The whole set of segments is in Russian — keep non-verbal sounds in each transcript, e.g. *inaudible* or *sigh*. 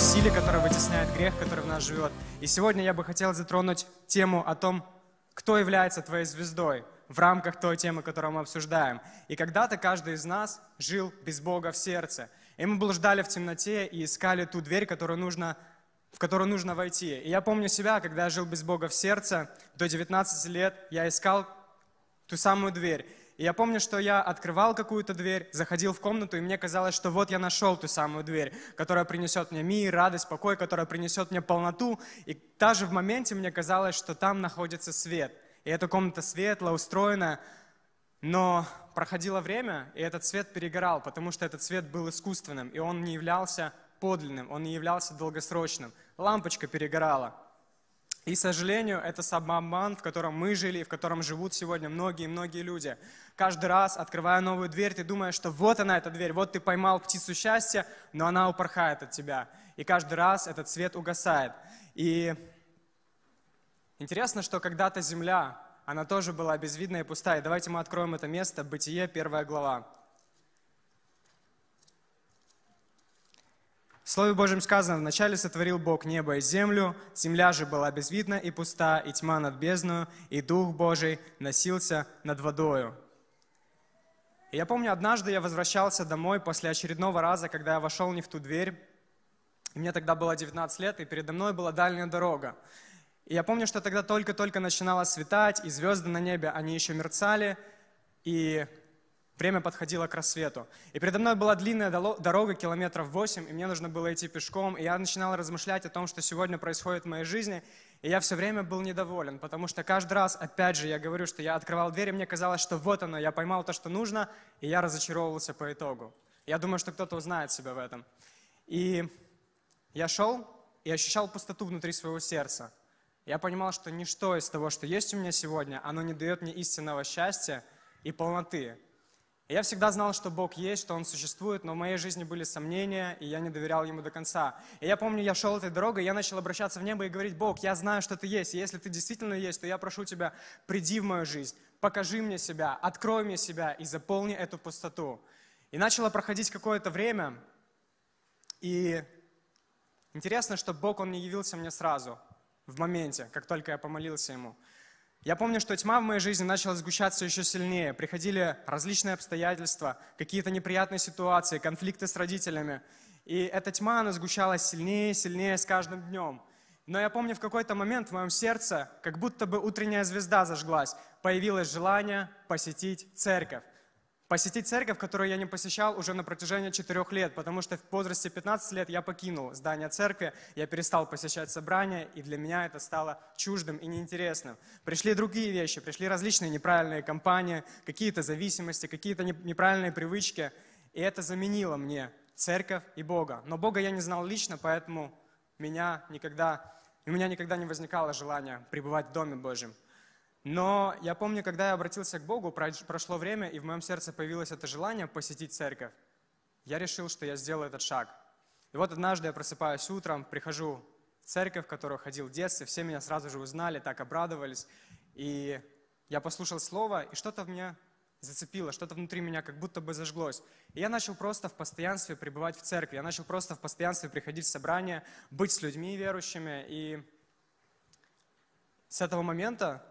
силе, которая вытесняет грех, который в нас живет. И сегодня я бы хотел затронуть тему о том, кто является твоей звездой в рамках той темы, которую мы обсуждаем. И когда-то каждый из нас жил без Бога в сердце. И мы блуждали в темноте и искали ту дверь, которую нужно, в которую нужно войти. И я помню себя, когда я жил без Бога в сердце, до 19 лет я искал ту самую дверь. И я помню, что я открывал какую-то дверь, заходил в комнату, и мне казалось, что вот я нашел ту самую дверь, которая принесет мне мир, радость, покой, которая принесет мне полноту. И даже в моменте мне казалось, что там находится свет. И эта комната светлая, устроена, но проходило время, и этот свет перегорал, потому что этот свет был искусственным, и он не являлся подлинным, он не являлся долгосрочным. Лампочка перегорала. И, к сожалению, это самообман, в котором мы жили в котором живут сегодня многие-многие люди. Каждый раз, открывая новую дверь, ты думаешь, что вот она, эта дверь, вот ты поймал птицу счастья, но она упорхает от тебя. И каждый раз этот свет угасает. И интересно, что когда-то земля, она тоже была безвидная и пустая. Давайте мы откроем это место, Бытие, первая глава. В Слове Божьем сказано, «Вначале сотворил Бог небо и землю, земля же была безвидна и пуста, и тьма над бездною, и Дух Божий носился над водою». И я помню, однажды я возвращался домой после очередного раза, когда я вошел не в ту дверь. Мне тогда было 19 лет, и передо мной была дальняя дорога. И я помню, что тогда только-только начинало светать, и звезды на небе, они еще мерцали, и Время подходило к рассвету. И передо мной была длинная дорога, километров 8, и мне нужно было идти пешком. И я начинал размышлять о том, что сегодня происходит в моей жизни. И я все время был недоволен, потому что каждый раз, опять же, я говорю, что я открывал дверь, и мне казалось, что вот оно, я поймал то, что нужно, и я разочаровывался по итогу. Я думаю, что кто-то узнает себя в этом. И я шел и ощущал пустоту внутри своего сердца. Я понимал, что ничто из того, что есть у меня сегодня, оно не дает мне истинного счастья и полноты я всегда знал, что Бог есть, что Он существует, но в моей жизни были сомнения, и я не доверял Ему до конца. И я помню, я шел этой дорогой, я начал обращаться в небо и говорить, Бог, я знаю, что Ты есть, и если Ты действительно есть, то я прошу Тебя, приди в мою жизнь, покажи мне себя, открой мне себя и заполни эту пустоту. И начало проходить какое-то время, и интересно, что Бог, Он не явился мне сразу, в моменте, как только я помолился Ему. Я помню, что тьма в моей жизни начала сгущаться еще сильнее. Приходили различные обстоятельства, какие-то неприятные ситуации, конфликты с родителями. И эта тьма, она сгущалась сильнее и сильнее с каждым днем. Но я помню, в какой-то момент в моем сердце, как будто бы утренняя звезда зажглась, появилось желание посетить церковь посетить церковь, которую я не посещал уже на протяжении четырех лет, потому что в возрасте 15 лет я покинул здание церкви, я перестал посещать собрания, и для меня это стало чуждым и неинтересным. Пришли другие вещи, пришли различные неправильные компании, какие-то зависимости, какие-то неправильные привычки, и это заменило мне церковь и Бога. Но Бога я не знал лично, поэтому меня никогда, у меня никогда не возникало желания пребывать в Доме Божьем. Но я помню, когда я обратился к Богу, прошло время, и в моем сердце появилось это желание посетить церковь. Я решил, что я сделаю этот шаг. И вот однажды я просыпаюсь утром, прихожу в церковь, в которую ходил в детстве, все меня сразу же узнали, так обрадовались. И я послушал слово, и что-то в меня зацепило, что-то внутри меня как будто бы зажглось. И я начал просто в постоянстве пребывать в церкви, я начал просто в постоянстве приходить в собрания, быть с людьми верующими. И с этого момента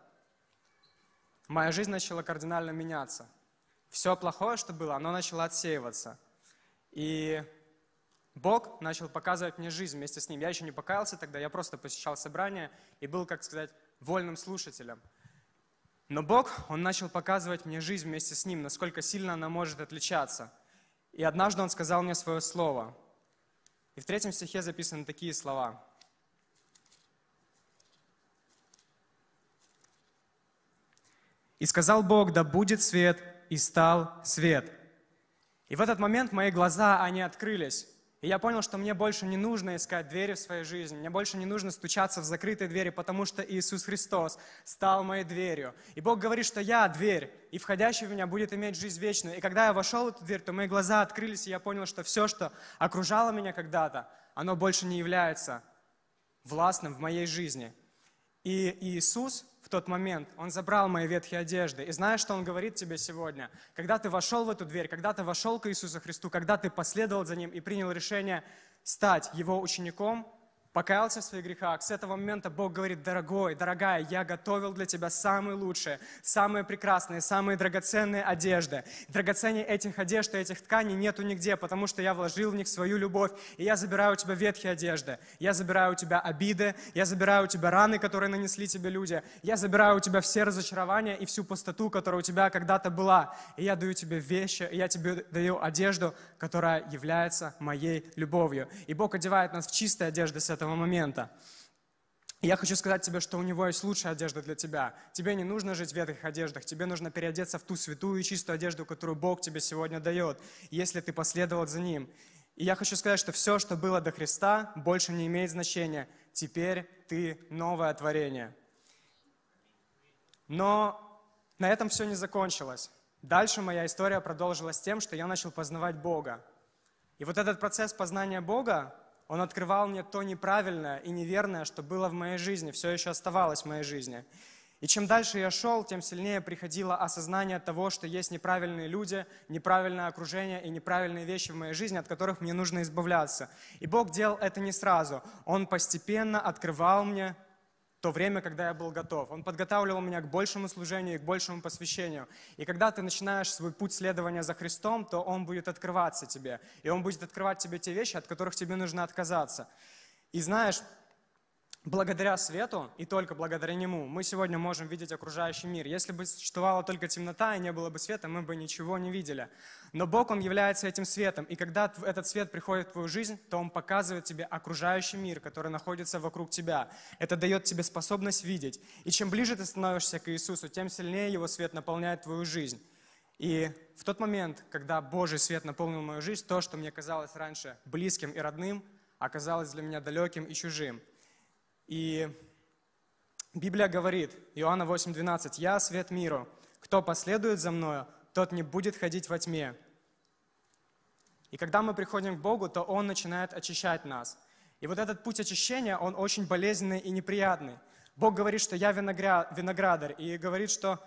моя жизнь начала кардинально меняться. Все плохое, что было, оно начало отсеиваться. И Бог начал показывать мне жизнь вместе с Ним. Я еще не покаялся тогда, я просто посещал собрания и был, как сказать, вольным слушателем. Но Бог, Он начал показывать мне жизнь вместе с Ним, насколько сильно она может отличаться. И однажды Он сказал мне свое слово. И в третьем стихе записаны такие слова. И сказал Бог, да будет свет, и стал свет. И в этот момент мои глаза, они открылись. И я понял, что мне больше не нужно искать двери в своей жизни, мне больше не нужно стучаться в закрытые двери, потому что Иисус Христос стал моей дверью. И Бог говорит, что я дверь, и входящий в меня будет иметь жизнь вечную. И когда я вошел в эту дверь, то мои глаза открылись, и я понял, что все, что окружало меня когда-то, оно больше не является властным в моей жизни. И Иисус в тот момент, Он забрал мои ветхие одежды. И знаешь, что Он говорит тебе сегодня? Когда ты вошел в эту дверь, когда ты вошел к Иисусу Христу, когда ты последовал за Ним и принял решение стать Его учеником, покаялся в своих грехах, с этого момента Бог говорит, дорогой, дорогая, я готовил для тебя самые лучшие, самые прекрасные, самые драгоценные одежды. Драгоценнее этих одежд и этих тканей нету нигде, потому что я вложил в них свою любовь, и я забираю у тебя ветхие одежды, я забираю у тебя обиды, я забираю у тебя раны, которые нанесли тебе люди, я забираю у тебя все разочарования и всю пустоту, которая у тебя когда-то была, и я даю тебе вещи, и я тебе даю одежду, которая является моей любовью. И Бог одевает нас в чистые одежды с этого момента. я хочу сказать тебе, что у него есть лучшая одежда для тебя. Тебе не нужно жить в ветхих одеждах, тебе нужно переодеться в ту святую и чистую одежду, которую Бог тебе сегодня дает, если ты последовал за Ним. И я хочу сказать, что все, что было до Христа, больше не имеет значения. Теперь ты новое творение. Но на этом все не закончилось. Дальше моя история продолжилась тем, что я начал познавать Бога. И вот этот процесс познания Бога, он открывал мне то неправильное и неверное, что было в моей жизни, все еще оставалось в моей жизни. И чем дальше я шел, тем сильнее приходило осознание того, что есть неправильные люди, неправильное окружение и неправильные вещи в моей жизни, от которых мне нужно избавляться. И Бог делал это не сразу. Он постепенно открывал мне то время, когда я был готов. Он подготавливал меня к большему служению и к большему посвящению. И когда ты начинаешь свой путь следования за Христом, то Он будет открываться тебе. И Он будет открывать тебе те вещи, от которых тебе нужно отказаться. И знаешь, благодаря свету и только благодаря нему мы сегодня можем видеть окружающий мир. Если бы существовала только темнота и не было бы света, мы бы ничего не видели. Но Бог, Он является этим светом, и когда этот свет приходит в твою жизнь, то Он показывает тебе окружающий мир, который находится вокруг тебя. Это дает тебе способность видеть. И чем ближе ты становишься к Иисусу, тем сильнее Его свет наполняет твою жизнь. И в тот момент, когда Божий свет наполнил мою жизнь, то, что мне казалось раньше близким и родным, оказалось для меня далеким и чужим. И Библия говорит, Иоанна 8:12, «Я свет миру, кто последует за мною, тот не будет ходить во тьме». И когда мы приходим к Богу, то Он начинает очищать нас. И вот этот путь очищения, он очень болезненный и неприятный. Бог говорит, что я виноградарь, и говорит, что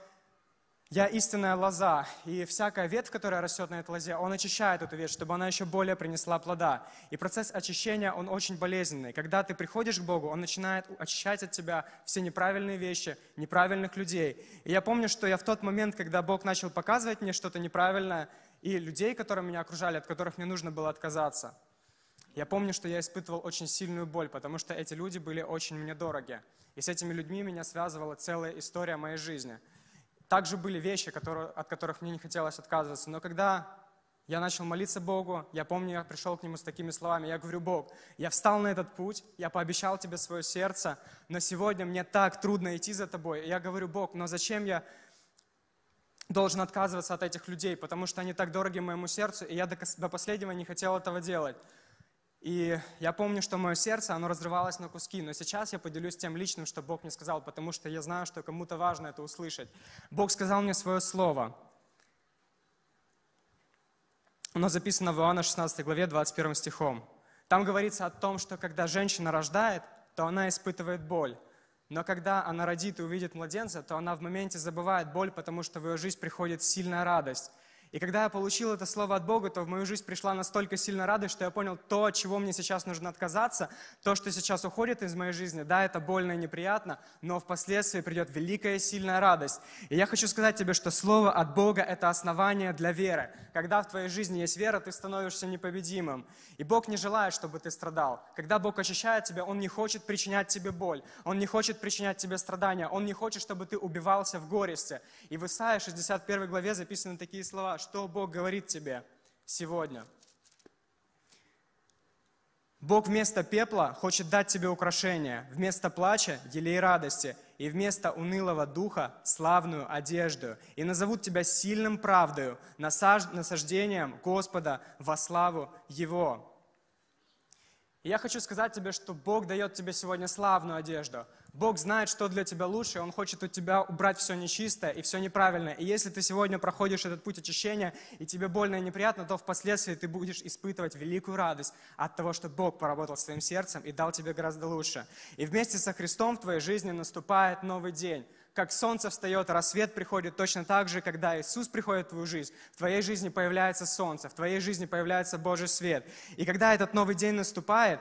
я истинная лоза, и всякая ветвь, которая растет на этой лозе, он очищает эту ветвь, чтобы она еще более принесла плода. И процесс очищения, он очень болезненный. Когда ты приходишь к Богу, Он начинает очищать от тебя все неправильные вещи, неправильных людей. И я помню, что я в тот момент, когда Бог начал показывать мне что-то неправильное, и людей, которые меня окружали, от которых мне нужно было отказаться, я помню, что я испытывал очень сильную боль, потому что эти люди были очень мне дороги. И с этими людьми меня связывала целая история моей жизни – также были вещи, которые, от которых мне не хотелось отказываться. Но когда я начал молиться Богу, я помню, я пришел к Нему с такими словами. Я говорю, Бог, я встал на этот путь, я пообещал Тебе свое сердце, но сегодня мне так трудно идти за Тобой. И я говорю, Бог, но зачем я должен отказываться от этих людей, потому что они так дороги моему сердцу, и я до, до последнего не хотел этого делать. И я помню, что мое сердце, оно разрывалось на куски, но сейчас я поделюсь тем личным, что Бог мне сказал, потому что я знаю, что кому-то важно это услышать. Бог сказал мне свое слово. Оно записано в Иоанна 16 главе 21 стихом. Там говорится о том, что когда женщина рождает, то она испытывает боль. Но когда она родит и увидит младенца, то она в моменте забывает боль, потому что в ее жизнь приходит сильная радость. И когда я получил это слово от Бога, то в мою жизнь пришла настолько сильно радость, что я понял то, от чего мне сейчас нужно отказаться, то, что сейчас уходит из моей жизни. Да, это больно и неприятно, но впоследствии придет великая сильная радость. И я хочу сказать тебе, что слово от Бога – это основание для веры. Когда в твоей жизни есть вера, ты становишься непобедимым. И Бог не желает, чтобы ты страдал. Когда Бог очищает тебя, Он не хочет причинять тебе боль. Он не хочет причинять тебе страдания. Он не хочет, чтобы ты убивался в горести. И в Исаии 61 главе записаны такие слова, что Бог говорит тебе сегодня. Бог вместо пепла хочет дать тебе украшение, вместо плача – елей радости, и вместо унылого духа – славную одежду, и назовут тебя сильным правдою, насаждением Господа во славу Его. И я хочу сказать тебе, что Бог дает тебе сегодня славную одежду. Бог знает, что для тебя лучше, Он хочет у тебя убрать все нечистое и все неправильное. И если ты сегодня проходишь этот путь очищения, и тебе больно и неприятно, то впоследствии ты будешь испытывать великую радость от того, что Бог поработал с сердцем и дал тебе гораздо лучше. И вместе со Христом в твоей жизни наступает новый день. Как солнце встает, рассвет приходит, точно так же, когда Иисус приходит в твою жизнь, в твоей жизни появляется солнце, в твоей жизни появляется Божий свет. И когда этот новый день наступает,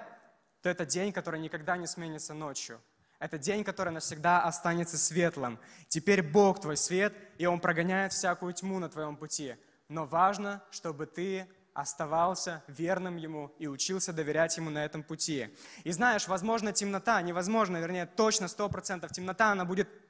то это день, который никогда не сменится ночью. Это день, который навсегда останется светлым. Теперь Бог твой свет, и Он прогоняет всякую тьму на твоем пути. Но важно, чтобы ты оставался верным Ему и учился доверять Ему на этом пути. И знаешь, возможно, темнота, невозможно, вернее, точно, сто процентов темнота, она будет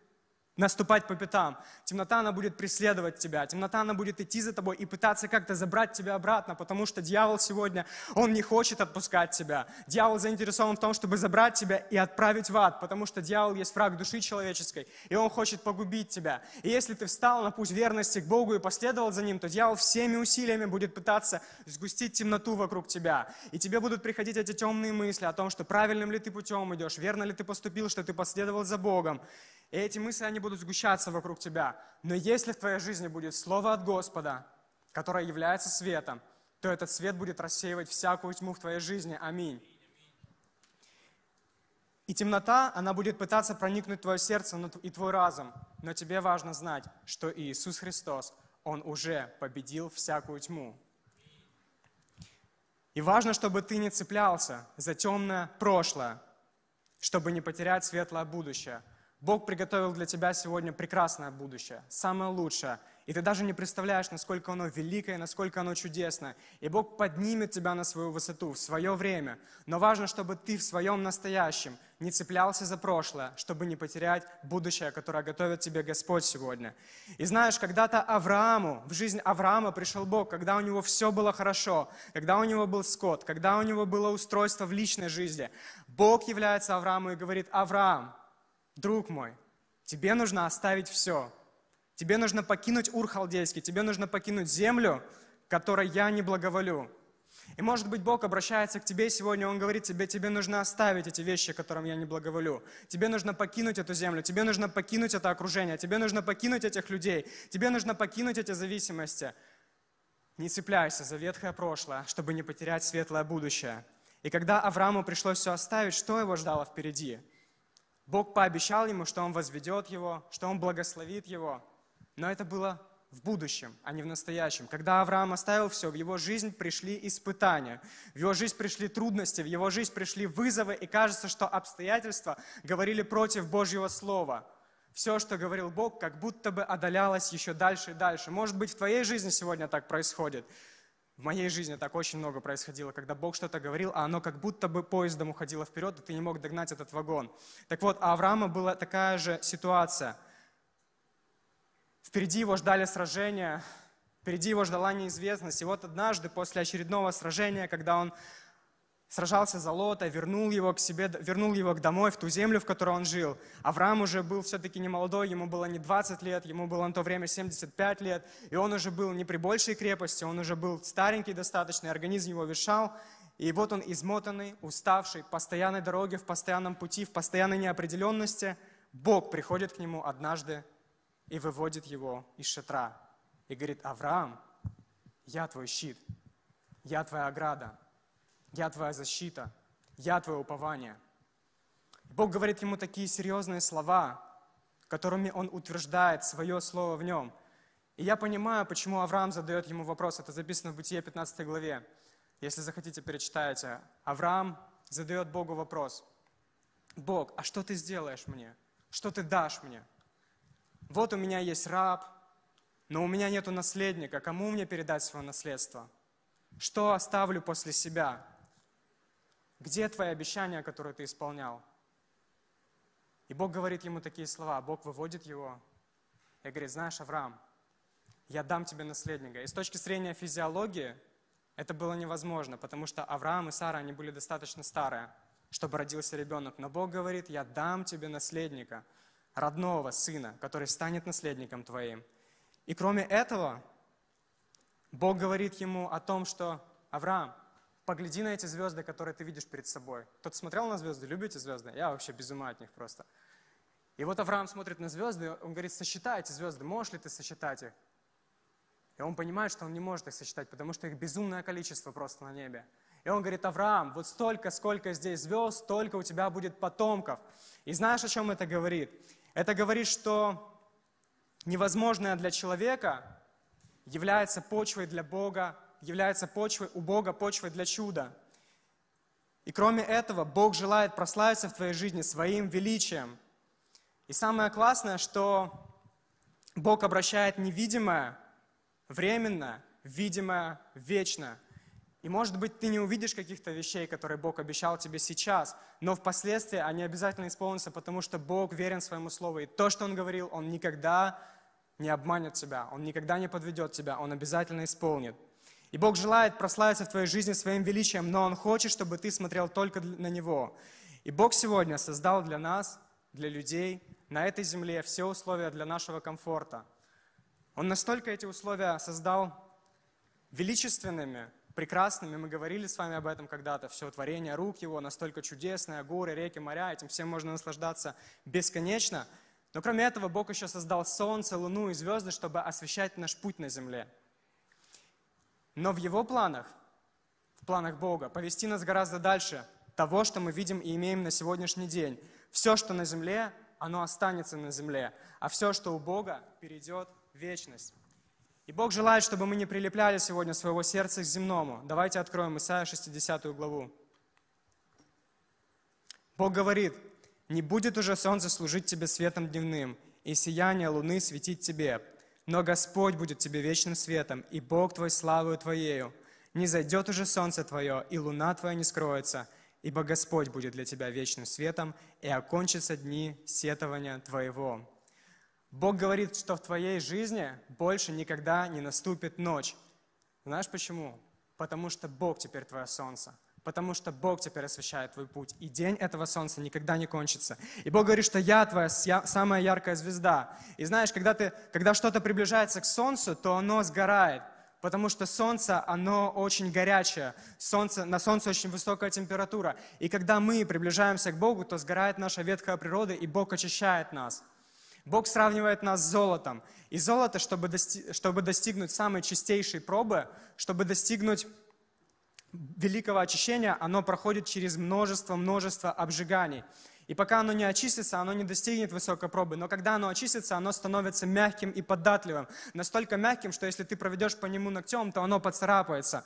наступать по пятам. Темнота, она будет преследовать тебя. Темнота, она будет идти за тобой и пытаться как-то забрать тебя обратно, потому что дьявол сегодня, он не хочет отпускать тебя. Дьявол заинтересован в том, чтобы забрать тебя и отправить в ад, потому что дьявол есть враг души человеческой, и он хочет погубить тебя. И если ты встал на путь верности к Богу и последовал за Ним, то дьявол всеми усилиями будет пытаться сгустить темноту вокруг тебя. И тебе будут приходить эти темные мысли о том, что правильным ли ты путем идешь, верно ли ты поступил, что ты последовал за Богом. И эти мысли, они будут сгущаться вокруг тебя. Но если в твоей жизни будет Слово от Господа, которое является светом, то этот свет будет рассеивать всякую тьму в твоей жизни. Аминь. И темнота, она будет пытаться проникнуть в твое сердце и твой разум. Но тебе важно знать, что Иисус Христос, Он уже победил всякую тьму. И важно, чтобы ты не цеплялся за темное прошлое, чтобы не потерять светлое будущее. Бог приготовил для тебя сегодня прекрасное будущее, самое лучшее. И ты даже не представляешь, насколько оно великое, насколько оно чудесное. И Бог поднимет тебя на свою высоту в свое время. Но важно, чтобы ты в своем настоящем не цеплялся за прошлое, чтобы не потерять будущее, которое готовит тебе Господь сегодня. И знаешь, когда-то Аврааму, в жизнь Авраама пришел Бог, когда у него все было хорошо, когда у него был скот, когда у него было устройство в личной жизни. Бог является Аврааму и говорит, Авраам, друг мой, тебе нужно оставить все. Тебе нужно покинуть Ур Халдейский, тебе нужно покинуть землю, которой я не благоволю. И может быть Бог обращается к тебе сегодня, Он говорит тебе, тебе нужно оставить эти вещи, которым я не благоволю. Тебе нужно покинуть эту землю, тебе нужно покинуть это окружение, тебе нужно покинуть этих людей, тебе нужно покинуть эти зависимости. Не цепляйся за ветхое прошлое, чтобы не потерять светлое будущее. И когда Аврааму пришлось все оставить, что его ждало впереди? Бог пообещал ему, что он возведет его, что он благословит его. Но это было в будущем, а не в настоящем. Когда Авраам оставил все, в его жизнь пришли испытания, в его жизнь пришли трудности, в его жизнь пришли вызовы, и кажется, что обстоятельства говорили против Божьего Слова. Все, что говорил Бог, как будто бы одолялось еще дальше и дальше. Может быть, в твоей жизни сегодня так происходит. В моей жизни так очень много происходило, когда Бог что-то говорил, а оно как будто бы поездом уходило вперед, и ты не мог догнать этот вагон. Так вот, а Авраама была такая же ситуация. Впереди его ждали сражения, впереди его ждала неизвестность. И вот однажды, после очередного сражения, когда он сражался за Лота, вернул его к себе, вернул его к домой, в ту землю, в которой он жил. Авраам уже был все-таки не молодой, ему было не 20 лет, ему было на то время 75 лет, и он уже был не при большей крепости, он уже был старенький достаточно, организм его вешал, и вот он измотанный, уставший, в постоянной дороге, в постоянном пути, в постоянной неопределенности. Бог приходит к нему однажды и выводит его из шатра и говорит, Авраам, я твой щит, я твоя ограда, я твоя защита, я твое упование. Бог говорит ему такие серьезные слова, которыми он утверждает свое слово в нем. И я понимаю, почему Авраам задает ему вопрос. Это записано в Бытие 15 главе. Если захотите, перечитайте. Авраам задает Богу вопрос. Бог, а что ты сделаешь мне? Что ты дашь мне? Вот у меня есть раб, но у меня нет наследника. Кому мне передать свое наследство? Что оставлю после себя? Где твои обещания, которые ты исполнял? И Бог говорит ему такие слова. Бог выводит его и говорит, знаешь, Авраам, я дам тебе наследника. И с точки зрения физиологии это было невозможно, потому что Авраам и Сара, они были достаточно старые, чтобы родился ребенок. Но Бог говорит, я дам тебе наследника, родного сына, который станет наследником твоим. И кроме этого, Бог говорит ему о том, что Авраам, Погляди на эти звезды, которые ты видишь перед собой. Кто-то смотрел на звезды? Любите звезды? Я вообще без ума от них просто. И вот Авраам смотрит на звезды, он говорит, сосчитай эти звезды, можешь ли ты сосчитать их? И он понимает, что он не может их сосчитать, потому что их безумное количество просто на небе. И он говорит, Авраам, вот столько, сколько здесь звезд, столько у тебя будет потомков. И знаешь, о чем это говорит? Это говорит, что невозможное для человека является почвой для Бога, является почвой у Бога, почвой для чуда. И кроме этого, Бог желает прославиться в твоей жизни своим величием. И самое классное, что Бог обращает невидимое, временно, видимое, вечно. И может быть, ты не увидишь каких-то вещей, которые Бог обещал тебе сейчас, но впоследствии они обязательно исполнятся, потому что Бог верен своему слову. И то, что Он говорил, Он никогда не обманет тебя, Он никогда не подведет тебя, Он обязательно исполнит. И Бог желает прославиться в твоей жизни своим величием, но Он хочет, чтобы ты смотрел только на Него. И Бог сегодня создал для нас, для людей на этой земле все условия для нашего комфорта. Он настолько эти условия создал величественными, прекрасными. Мы говорили с вами об этом когда-то. Все творение рук Его настолько чудесное, горы, реки, моря. Этим всем можно наслаждаться бесконечно. Но кроме этого, Бог еще создал солнце, луну и звезды, чтобы освещать наш путь на земле. Но в Его планах, в планах Бога, повести нас гораздо дальше того, что мы видим и имеем на сегодняшний день. Все, что на земле, оно останется на земле, а все, что у Бога, перейдет в вечность. И Бог желает, чтобы мы не прилепляли сегодня своего сердца к земному. Давайте откроем Исайя 60 главу. Бог говорит, «Не будет уже солнце служить тебе светом дневным, и сияние луны светить тебе, но Господь будет тебе вечным светом, и Бог твой славою твоею. Не зайдет уже солнце твое, и луна твоя не скроется, ибо Господь будет для тебя вечным светом, и окончатся дни сетования твоего». Бог говорит, что в твоей жизни больше никогда не наступит ночь. Знаешь почему? Потому что Бог теперь твое солнце. Потому что Бог теперь освещает твой путь. И день этого солнца никогда не кончится. И Бог говорит, что я твоя самая яркая звезда. И знаешь, когда, ты, когда что-то приближается к солнцу, то оно сгорает потому что солнце, оно очень горячее, солнце, на солнце очень высокая температура. И когда мы приближаемся к Богу, то сгорает наша ветхая природа, и Бог очищает нас. Бог сравнивает нас с золотом. И золото, чтобы, дости, чтобы достигнуть самой чистейшей пробы, чтобы достигнуть великого очищения, оно проходит через множество-множество обжиганий. И пока оно не очистится, оно не достигнет высокой пробы. Но когда оно очистится, оно становится мягким и податливым. Настолько мягким, что если ты проведешь по нему ногтем, то оно поцарапается.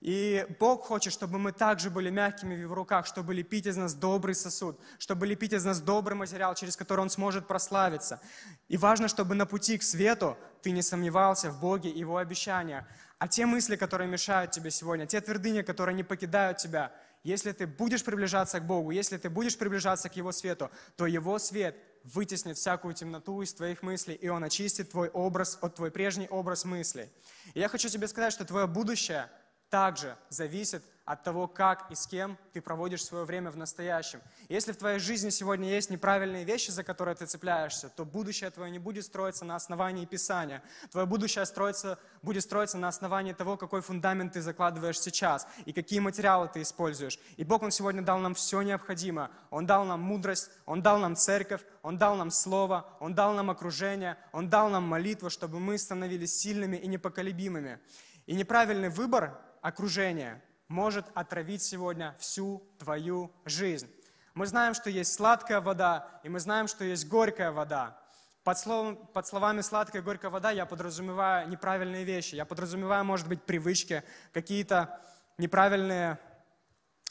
И Бог хочет, чтобы мы также были мягкими в Его руках, чтобы лепить из нас добрый сосуд, чтобы лепить из нас добрый материал, через который Он сможет прославиться. И важно, чтобы на пути к свету ты не сомневался в Боге и Его обещаниях. А те мысли, которые мешают тебе сегодня, те твердыни, которые не покидают тебя – если ты будешь приближаться к Богу, если ты будешь приближаться к Его свету, то Его свет вытеснит всякую темноту из твоих мыслей, и Он очистит твой образ, от твой прежний образ мыслей. И я хочу тебе сказать, что твое будущее также зависит от того, как и с кем ты проводишь свое время в настоящем. Если в твоей жизни сегодня есть неправильные вещи, за которые ты цепляешься, то будущее твое не будет строиться на основании Писания. Твое будущее строится, будет строиться на основании того, какой фундамент ты закладываешь сейчас и какие материалы ты используешь. И Бог, Он сегодня дал нам все необходимое. Он дал нам мудрость, Он дал нам церковь, Он дал нам Слово, Он дал нам окружение, Он дал нам молитву, чтобы мы становились сильными и непоколебимыми. И неправильный выбор окружения – может отравить сегодня всю твою жизнь. Мы знаем, что есть сладкая вода, и мы знаем, что есть горькая вода. Под, словом, под словами сладкая и горькая вода я подразумеваю неправильные вещи. Я подразумеваю, может быть, привычки, какие-то неправильные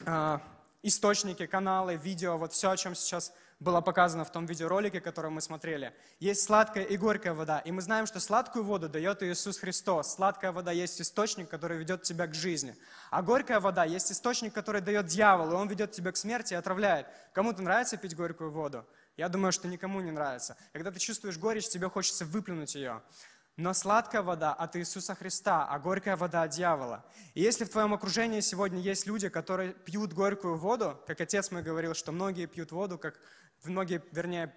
э, источники, каналы, видео, вот все, о чем сейчас было показано в том видеоролике, который мы смотрели. Есть сладкая и горькая вода. И мы знаем, что сладкую воду дает Иисус Христос. Сладкая вода есть источник, который ведет тебя к жизни. А горькая вода есть источник, который дает дьявол, и он ведет тебя к смерти и отравляет. Кому-то нравится пить горькую воду? Я думаю, что никому не нравится. Когда ты чувствуешь горечь, тебе хочется выплюнуть ее. Но сладкая вода от Иисуса Христа, а горькая вода от дьявола. И если в твоем окружении сегодня есть люди, которые пьют горькую воду, как отец мой говорил, что многие пьют воду, как многие, вернее,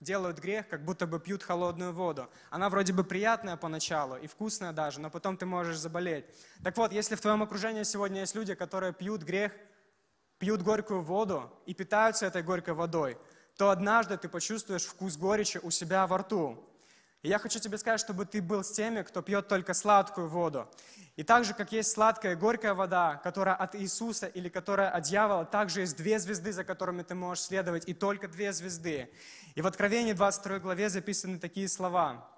делают грех, как будто бы пьют холодную воду. Она вроде бы приятная поначалу и вкусная даже, но потом ты можешь заболеть. Так вот, если в твоем окружении сегодня есть люди, которые пьют грех, пьют горькую воду и питаются этой горькой водой, то однажды ты почувствуешь вкус горечи у себя во рту. И я хочу тебе сказать, чтобы ты был с теми, кто пьет только сладкую воду. И так же, как есть сладкая и горькая вода, которая от Иисуса или которая от дьявола, также есть две звезды, за которыми ты можешь следовать, и только две звезды. И в Откровении 22 главе записаны такие слова.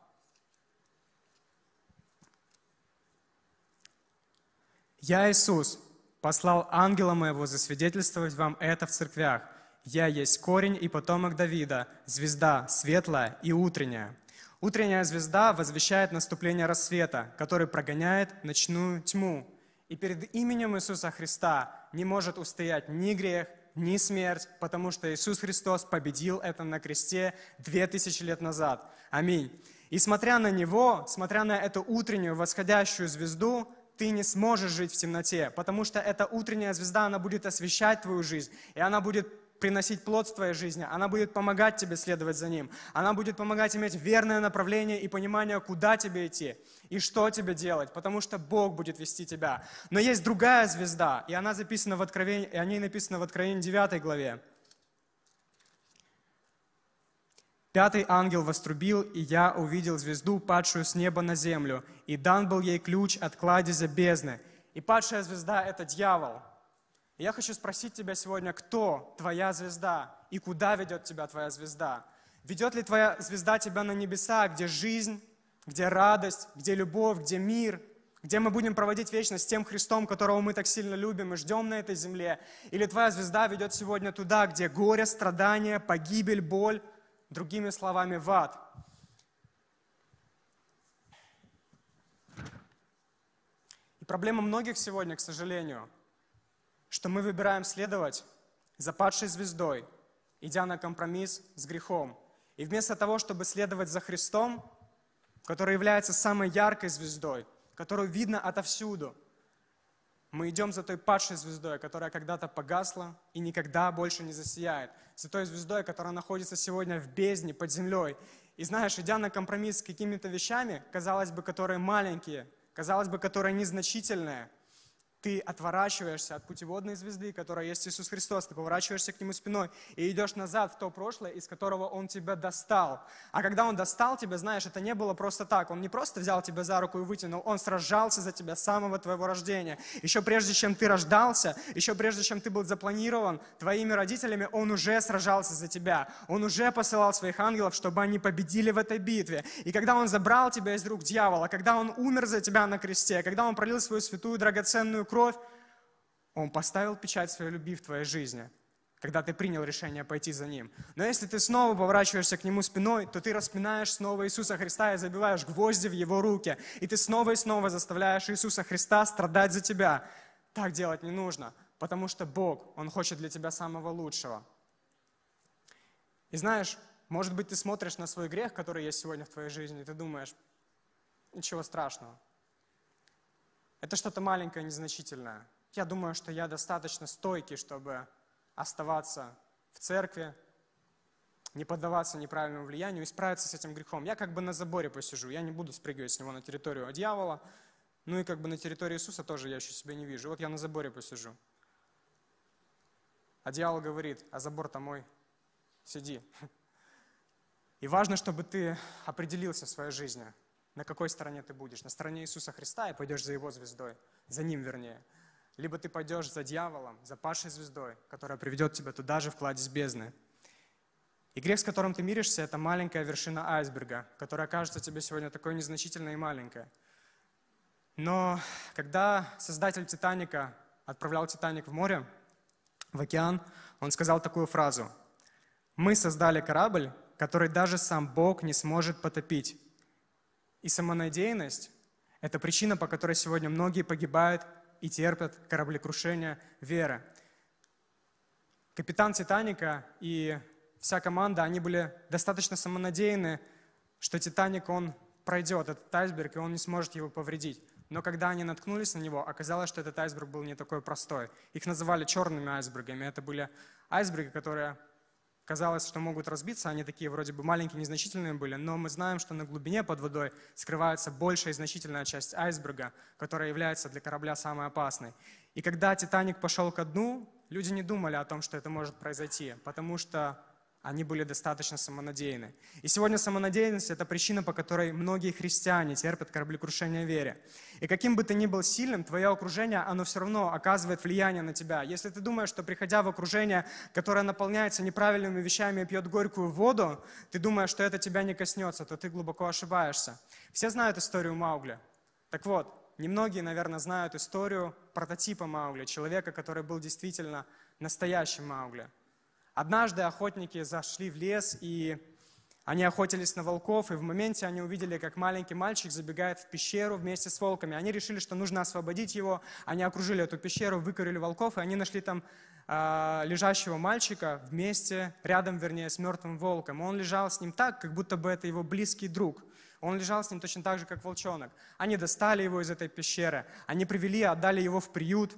«Я, Иисус, послал ангела моего засвидетельствовать вам это в церквях. Я есть корень и потомок Давида, звезда светлая и утренняя». Утренняя звезда возвещает наступление рассвета, который прогоняет ночную тьму. И перед именем Иисуса Христа не может устоять ни грех, ни смерть, потому что Иисус Христос победил это на кресте две тысячи лет назад. Аминь. И смотря на Него, смотря на эту утреннюю восходящую звезду, ты не сможешь жить в темноте, потому что эта утренняя звезда, она будет освещать твою жизнь, и она будет приносить плод в твоей жизни, она будет помогать тебе следовать за Ним, она будет помогать иметь верное направление и понимание, куда тебе идти и что тебе делать, потому что Бог будет вести тебя. Но есть другая звезда, и она записана в Откровении, и о ней написано в Откровении 9 главе. Пятый ангел вострубил, и я увидел звезду, падшую с неба на землю, и дан был ей ключ от кладезя бездны. И падшая звезда – это дьявол. Я хочу спросить тебя сегодня, кто твоя звезда и куда ведет тебя твоя звезда? Ведет ли твоя звезда тебя на небеса, где жизнь, где радость, где любовь, где мир, где мы будем проводить вечность с тем Христом, которого мы так сильно любим и ждем на этой земле? Или твоя звезда ведет сегодня туда, где горе, страдания, погибель, боль – другими словами, в ад. И проблема многих сегодня, к сожалению, что мы выбираем следовать за падшей звездой, идя на компромисс с грехом. И вместо того, чтобы следовать за Христом, который является самой яркой звездой, которую видно отовсюду – мы идем за той падшей звездой, которая когда-то погасла и никогда больше не засияет. За той звездой, которая находится сегодня в бездне, под землей. И знаешь, идя на компромисс с какими-то вещами, казалось бы, которые маленькие, казалось бы, которые незначительные, ты отворачиваешься от путеводной звезды, которая есть Иисус Христос, ты поворачиваешься к Нему спиной и идешь назад в то прошлое, из которого Он тебя достал. А когда Он достал тебя, знаешь, это не было просто так. Он не просто взял тебя за руку и вытянул, Он сражался за тебя с самого твоего рождения. Еще прежде, чем ты рождался, еще прежде, чем ты был запланирован твоими родителями, Он уже сражался за тебя. Он уже посылал своих ангелов, чтобы они победили в этой битве. И когда Он забрал тебя из рук дьявола, когда Он умер за тебя на кресте, когда Он пролил свою святую драгоценную кровь, кровь, Он поставил печать своей любви в твоей жизни, когда ты принял решение пойти за Ним. Но если ты снова поворачиваешься к Нему спиной, то ты распинаешь снова Иисуса Христа и забиваешь гвозди в Его руки. И ты снова и снова заставляешь Иисуса Христа страдать за тебя. Так делать не нужно, потому что Бог, Он хочет для тебя самого лучшего. И знаешь, может быть, ты смотришь на свой грех, который есть сегодня в твоей жизни, и ты думаешь, ничего страшного. Это что-то маленькое, незначительное. Я думаю, что я достаточно стойкий, чтобы оставаться в церкви, не поддаваться неправильному влиянию и справиться с этим грехом. Я как бы на заборе посижу, я не буду спрыгивать с него на территорию дьявола, ну и как бы на территории Иисуса тоже я еще себя не вижу. Вот я на заборе посижу. А дьявол говорит, а забор-то мой, сиди. *laughs* И важно, чтобы ты определился в своей жизни – на какой стороне ты будешь. На стороне Иисуса Христа и пойдешь за Его звездой, за Ним вернее. Либо ты пойдешь за дьяволом, за пашей звездой, которая приведет тебя туда же в кладезь бездны. И грех, с которым ты миришься, это маленькая вершина айсберга, которая кажется тебе сегодня такой незначительной и маленькой. Но когда создатель Титаника отправлял Титаник в море, в океан, он сказал такую фразу. «Мы создали корабль, который даже сам Бог не сможет потопить, и самонадеянность – это причина, по которой сегодня многие погибают и терпят кораблекрушение веры. Капитан «Титаника» и вся команда, они были достаточно самонадеянны, что «Титаник», он пройдет этот айсберг, и он не сможет его повредить. Но когда они наткнулись на него, оказалось, что этот айсберг был не такой простой. Их называли черными айсбергами. Это были айсберги, которые казалось, что могут разбиться, они такие вроде бы маленькие, незначительные были, но мы знаем, что на глубине под водой скрывается большая и значительная часть айсберга, которая является для корабля самой опасной. И когда «Титаник» пошел ко дну, люди не думали о том, что это может произойти, потому что они были достаточно самонадеянны. И сегодня самонадеянность – это причина, по которой многие христиане терпят кораблекрушение в вере. И каким бы ты ни был сильным, твое окружение, оно все равно оказывает влияние на тебя. Если ты думаешь, что приходя в окружение, которое наполняется неправильными вещами и пьет горькую воду, ты думаешь, что это тебя не коснется, то ты глубоко ошибаешься. Все знают историю Маугли. Так вот, немногие, наверное, знают историю прототипа Маугли, человека, который был действительно настоящим Маугли. Однажды охотники зашли в лес, и они охотились на волков, и в моменте они увидели, как маленький мальчик забегает в пещеру вместе с волками. Они решили, что нужно освободить его. Они окружили эту пещеру, выкурили волков, и они нашли там э, лежащего мальчика вместе, рядом, вернее, с мертвым волком. Он лежал с ним так, как будто бы это его близкий друг. Он лежал с ним точно так же, как волчонок. Они достали его из этой пещеры, они привели, отдали его в приют,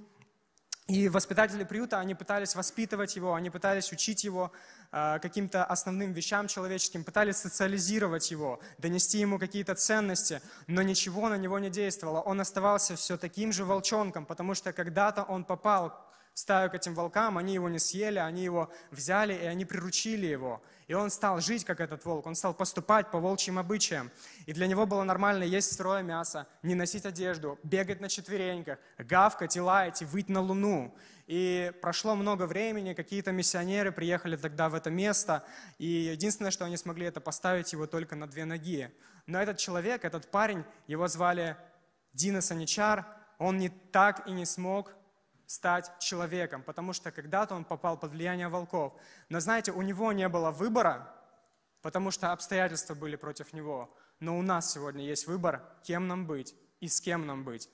и воспитатели приюта, они пытались воспитывать его, они пытались учить его э, каким-то основным вещам человеческим, пытались социализировать его, донести ему какие-то ценности, но ничего на него не действовало. Он оставался все таким же волчонком, потому что когда-то он попал стаю к этим волкам, они его не съели, они его взяли и они приручили его. И он стал жить, как этот волк, он стал поступать по волчьим обычаям. И для него было нормально есть сырое мясо, не носить одежду, бегать на четвереньках, гавкать и лаять, и выйти на луну. И прошло много времени, какие-то миссионеры приехали тогда в это место, и единственное, что они смогли, это поставить его только на две ноги. Но этот человек, этот парень, его звали Дина Саничар, он не так и не смог стать человеком, потому что когда-то он попал под влияние волков. Но знаете, у него не было выбора, потому что обстоятельства были против него. Но у нас сегодня есть выбор, кем нам быть и с кем нам быть.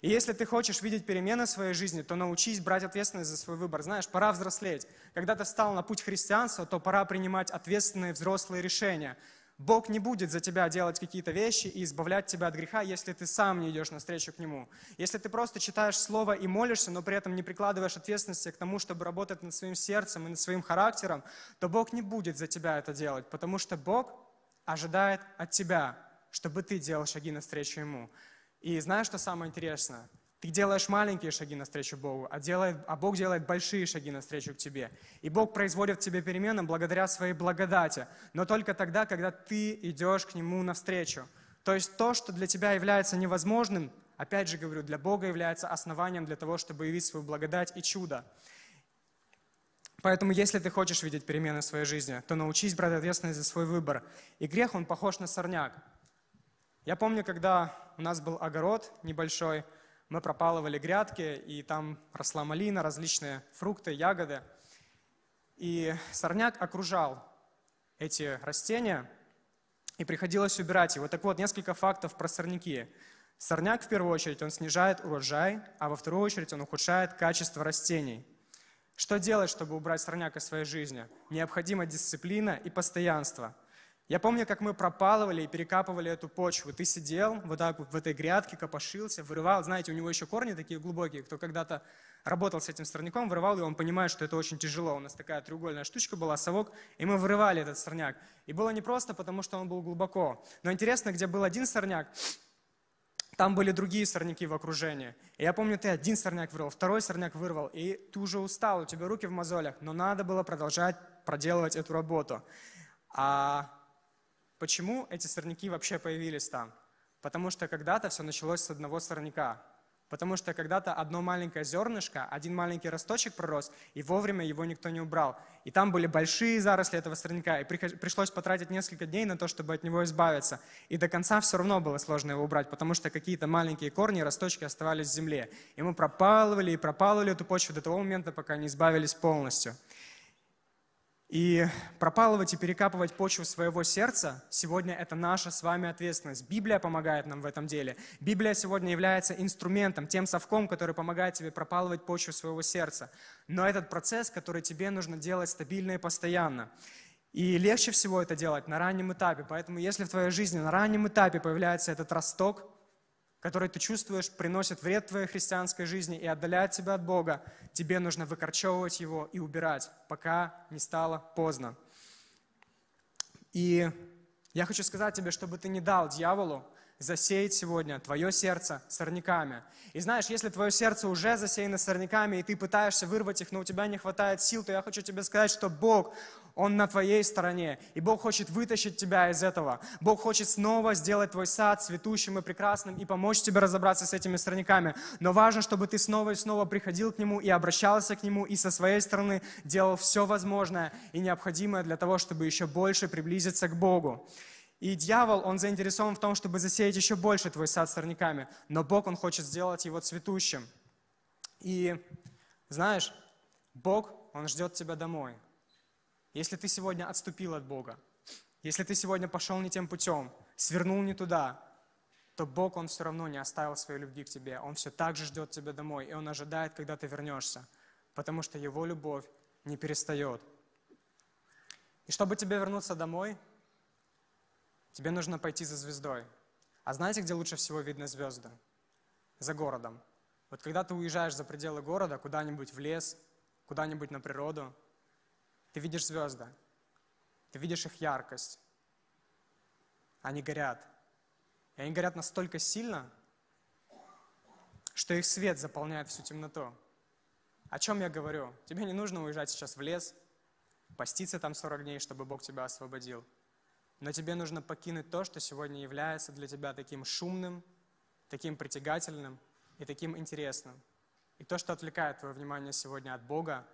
И если ты хочешь видеть перемены в своей жизни, то научись брать ответственность за свой выбор. Знаешь, пора взрослеть. Когда ты встал на путь христианства, то пора принимать ответственные взрослые решения. Бог не будет за тебя делать какие-то вещи и избавлять тебя от греха, если ты сам не идешь навстречу к Нему. Если ты просто читаешь Слово и молишься, но при этом не прикладываешь ответственности к тому, чтобы работать над своим сердцем и над своим характером, то Бог не будет за тебя это делать, потому что Бог ожидает от тебя, чтобы ты делал шаги навстречу Ему. И знаешь, что самое интересное? Ты делаешь маленькие шаги навстречу Богу, а, делает, а Бог делает большие шаги навстречу к тебе. И Бог производит в тебе перемены благодаря своей благодати, но только тогда, когда ты идешь к Нему навстречу. То есть то, что для тебя является невозможным, опять же говорю, для Бога является основанием для того, чтобы явить свою благодать и чудо. Поэтому, если ты хочешь видеть перемены в своей жизни, то научись брать ответственность за свой выбор. И грех, он похож на сорняк. Я помню, когда у нас был огород небольшой – мы пропалывали грядки, и там росла малина, различные фрукты, ягоды. И сорняк окружал эти растения, и приходилось убирать его. Так вот, несколько фактов про сорняки. Сорняк, в первую очередь, он снижает урожай, а во вторую очередь он ухудшает качество растений. Что делать, чтобы убрать сорняк из своей жизни? Необходима дисциплина и постоянство – я помню, как мы пропалывали и перекапывали эту почву. Ты сидел вот так вот в этой грядке, копошился, вырывал. Знаете, у него еще корни такие глубокие. Кто когда-то работал с этим сорняком, вырывал, и он понимает, что это очень тяжело. У нас такая треугольная штучка была, совок, и мы вырывали этот сорняк. И было непросто, потому что он был глубоко. Но интересно, где был один сорняк, там были другие сорняки в окружении. И я помню, ты один сорняк вырвал, второй сорняк вырвал, и ты уже устал, у тебя руки в мозолях, но надо было продолжать проделывать эту работу. А Почему эти сорняки вообще появились там? Потому что когда-то все началось с одного сорняка. Потому что когда-то одно маленькое зернышко, один маленький росточек пророс, и вовремя его никто не убрал. И там были большие заросли этого сорняка, и пришлось потратить несколько дней на то, чтобы от него избавиться. И до конца все равно было сложно его убрать, потому что какие-то маленькие корни, росточки оставались в земле. И мы пропалывали и пропалывали эту почву до того момента, пока не избавились полностью. И пропалывать и перекапывать почву своего сердца сегодня это наша с вами ответственность. Библия помогает нам в этом деле. Библия сегодня является инструментом, тем совком, который помогает тебе пропалывать почву своего сердца. Но этот процесс, который тебе нужно делать стабильно и постоянно. И легче всего это делать на раннем этапе. Поэтому если в твоей жизни на раннем этапе появляется этот росток, который ты чувствуешь, приносит вред твоей христианской жизни и отдаляет тебя от Бога, тебе нужно выкорчевывать его и убирать, пока не стало поздно. И я хочу сказать тебе, чтобы ты не дал дьяволу засеять сегодня твое сердце сорняками. И знаешь, если твое сердце уже засеяно сорняками, и ты пытаешься вырвать их, но у тебя не хватает сил, то я хочу тебе сказать, что Бог, Он на твоей стороне, и Бог хочет вытащить тебя из этого. Бог хочет снова сделать твой сад цветущим и прекрасным и помочь тебе разобраться с этими сорняками. Но важно, чтобы ты снова и снова приходил к Нему и обращался к Нему, и со своей стороны делал все возможное и необходимое для того, чтобы еще больше приблизиться к Богу. И дьявол, он заинтересован в том, чтобы засеять еще больше твой сад сорняками. Но Бог, он хочет сделать его цветущим. И знаешь, Бог, он ждет тебя домой. Если ты сегодня отступил от Бога, если ты сегодня пошел не тем путем, свернул не туда, то Бог, Он все равно не оставил своей любви к тебе. Он все так же ждет тебя домой, и Он ожидает, когда ты вернешься, потому что Его любовь не перестает. И чтобы тебе вернуться домой, тебе нужно пойти за звездой. А знаете, где лучше всего видно звезды? За городом. Вот когда ты уезжаешь за пределы города, куда-нибудь в лес, куда-нибудь на природу, ты видишь звезды, ты видишь их яркость. Они горят. И они горят настолько сильно, что их свет заполняет всю темноту. О чем я говорю? Тебе не нужно уезжать сейчас в лес, поститься там 40 дней, чтобы Бог тебя освободил – но тебе нужно покинуть то, что сегодня является для тебя таким шумным, таким притягательным и таким интересным. И то, что отвлекает твое внимание сегодня от Бога,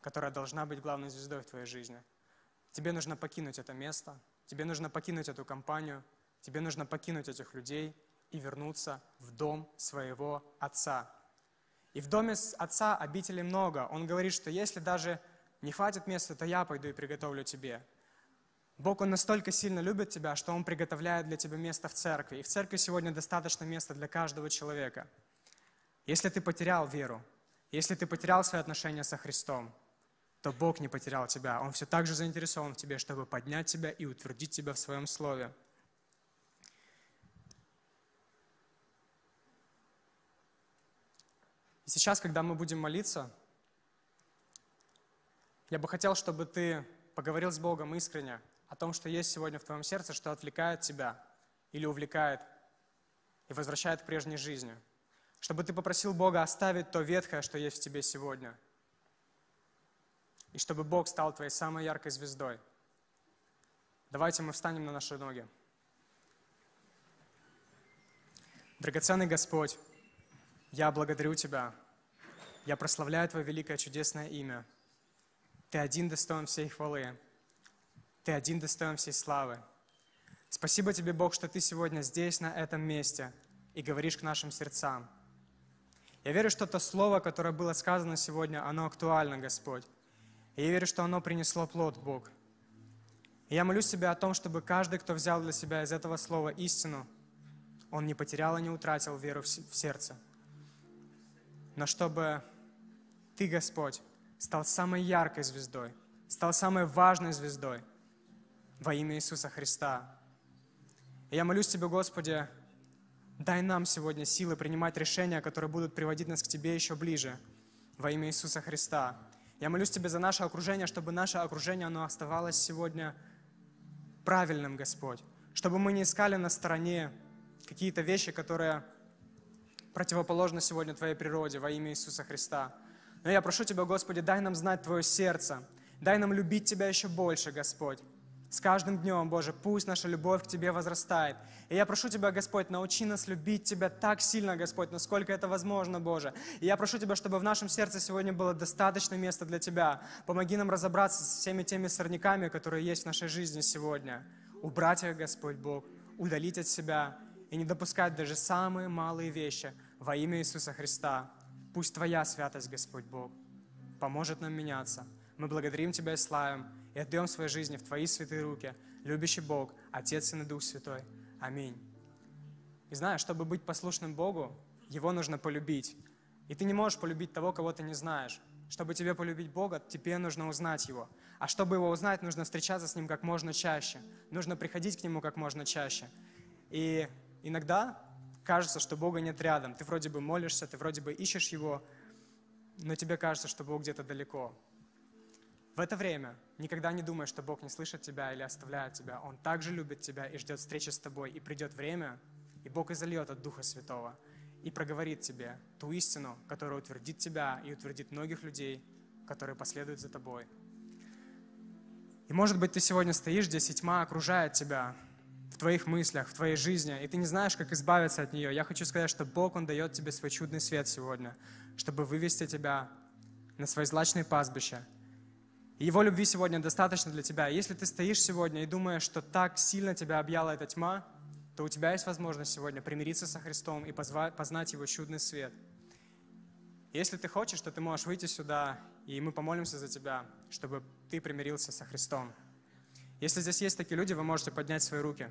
которая должна быть главной звездой в твоей жизни. Тебе нужно покинуть это место, тебе нужно покинуть эту компанию, тебе нужно покинуть этих людей и вернуться в дом своего Отца. И в доме Отца обителей много. Он говорит, что если даже не хватит места, то я пойду и приготовлю тебе. Бог, Он настолько сильно любит тебя, что Он приготовляет для тебя место в церкви. И в церкви сегодня достаточно места для каждого человека. Если ты потерял веру, если ты потерял свои отношения со Христом, то Бог не потерял тебя. Он все так же заинтересован в тебе, чтобы поднять тебя и утвердить тебя в своем слове. И сейчас, когда мы будем молиться, я бы хотел, чтобы ты поговорил с Богом искренне, о том, что есть сегодня в твоем сердце, что отвлекает тебя или увлекает и возвращает к прежней жизни. Чтобы ты попросил Бога оставить то ветхое, что есть в тебе сегодня. И чтобы Бог стал твоей самой яркой звездой. Давайте мы встанем на наши ноги. Драгоценный Господь, я благодарю Тебя. Я прославляю Твое великое чудесное имя. Ты один достоин всей хвалы. Ты один достоин всей славы. Спасибо Тебе, Бог, что Ты сегодня здесь, на этом месте, и говоришь к нашим сердцам. Я верю, что то слово, которое было сказано сегодня, оно актуально, Господь. И я верю, что оно принесло плод, Бог. И я молюсь Тебя о том, чтобы каждый, кто взял для себя из этого слова истину, он не потерял и не утратил веру в сердце. Но чтобы Ты, Господь, стал самой яркой звездой, стал самой важной звездой – во имя Иисуса Христа. И я молюсь Тебе, Господи, дай нам сегодня силы принимать решения, которые будут приводить нас к Тебе еще ближе во имя Иисуса Христа. Я молюсь Тебе за наше окружение, чтобы наше окружение, оно оставалось сегодня правильным, Господь. Чтобы мы не искали на стороне какие-то вещи, которые противоположны сегодня Твоей природе во имя Иисуса Христа. Но я прошу Тебя, Господи, дай нам знать Твое сердце. Дай нам любить Тебя еще больше, Господь. С каждым днем, Боже, пусть наша любовь к Тебе возрастает. И я прошу Тебя, Господь, научи нас любить Тебя так сильно, Господь, насколько это возможно, Боже. И я прошу Тебя, чтобы в нашем сердце сегодня было достаточно места для Тебя. Помоги нам разобраться с всеми теми сорняками, которые есть в нашей жизни сегодня. Убрать их, Господь Бог, удалить от себя и не допускать даже самые малые вещи во имя Иисуса Христа. Пусть Твоя святость, Господь Бог, поможет нам меняться. Мы благодарим Тебя и славим и отдаем своей жизни в Твои святые руки, любящий Бог, Отец, и Дух Святой. Аминь. И знаешь, чтобы быть послушным Богу, Его нужно полюбить. И ты не можешь полюбить того, кого ты не знаешь. Чтобы тебе полюбить Бога, тебе нужно узнать Его. А чтобы Его узнать, нужно встречаться с Ним как можно чаще. Нужно приходить к Нему как можно чаще. И иногда кажется, что Бога нет рядом. Ты вроде бы молишься, ты вроде бы ищешь Его, но тебе кажется, что Бог где-то далеко. В это время никогда не думай, что Бог не слышит тебя или оставляет тебя. Он также любит тебя и ждет встречи с тобой. И придет время, и Бог изольет от Духа Святого и проговорит тебе ту истину, которая утвердит тебя и утвердит многих людей, которые последуют за тобой. И может быть, ты сегодня стоишь здесь, и тьма окружает тебя в твоих мыслях, в твоей жизни, и ты не знаешь, как избавиться от нее. Я хочу сказать, что Бог, Он дает тебе свой чудный свет сегодня, чтобы вывести тебя на свои злачные пастбища. Его любви сегодня достаточно для тебя. Если ты стоишь сегодня и думаешь, что так сильно тебя объяла эта тьма, то у тебя есть возможность сегодня примириться со Христом и познать Его чудный свет. Если ты хочешь, то ты можешь выйти сюда, и мы помолимся за тебя, чтобы ты примирился со Христом. Если здесь есть такие люди, вы можете поднять свои руки.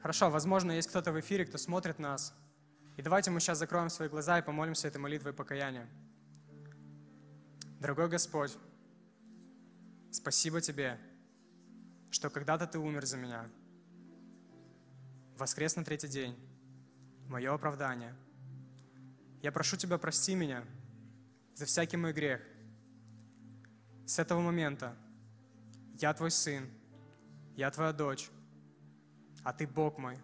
Хорошо, возможно, есть кто-то в эфире, кто смотрит нас. И давайте мы сейчас закроем свои глаза и помолимся этой молитвой покаяния. Дорогой Господь, Спасибо Тебе, что когда-то Ты умер за меня. Воскрес на третий день. Мое оправдание. Я прошу Тебя, прости меня за всякий мой грех. С этого момента я Твой сын, я Твоя дочь, а Ты Бог мой,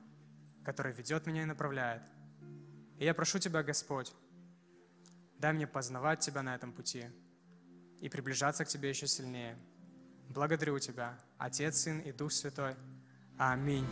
который ведет меня и направляет. И я прошу Тебя, Господь, дай мне познавать Тебя на этом пути и приближаться к Тебе еще сильнее – Благодарю Тебя, Отец, Сын и Дух Святой. Аминь.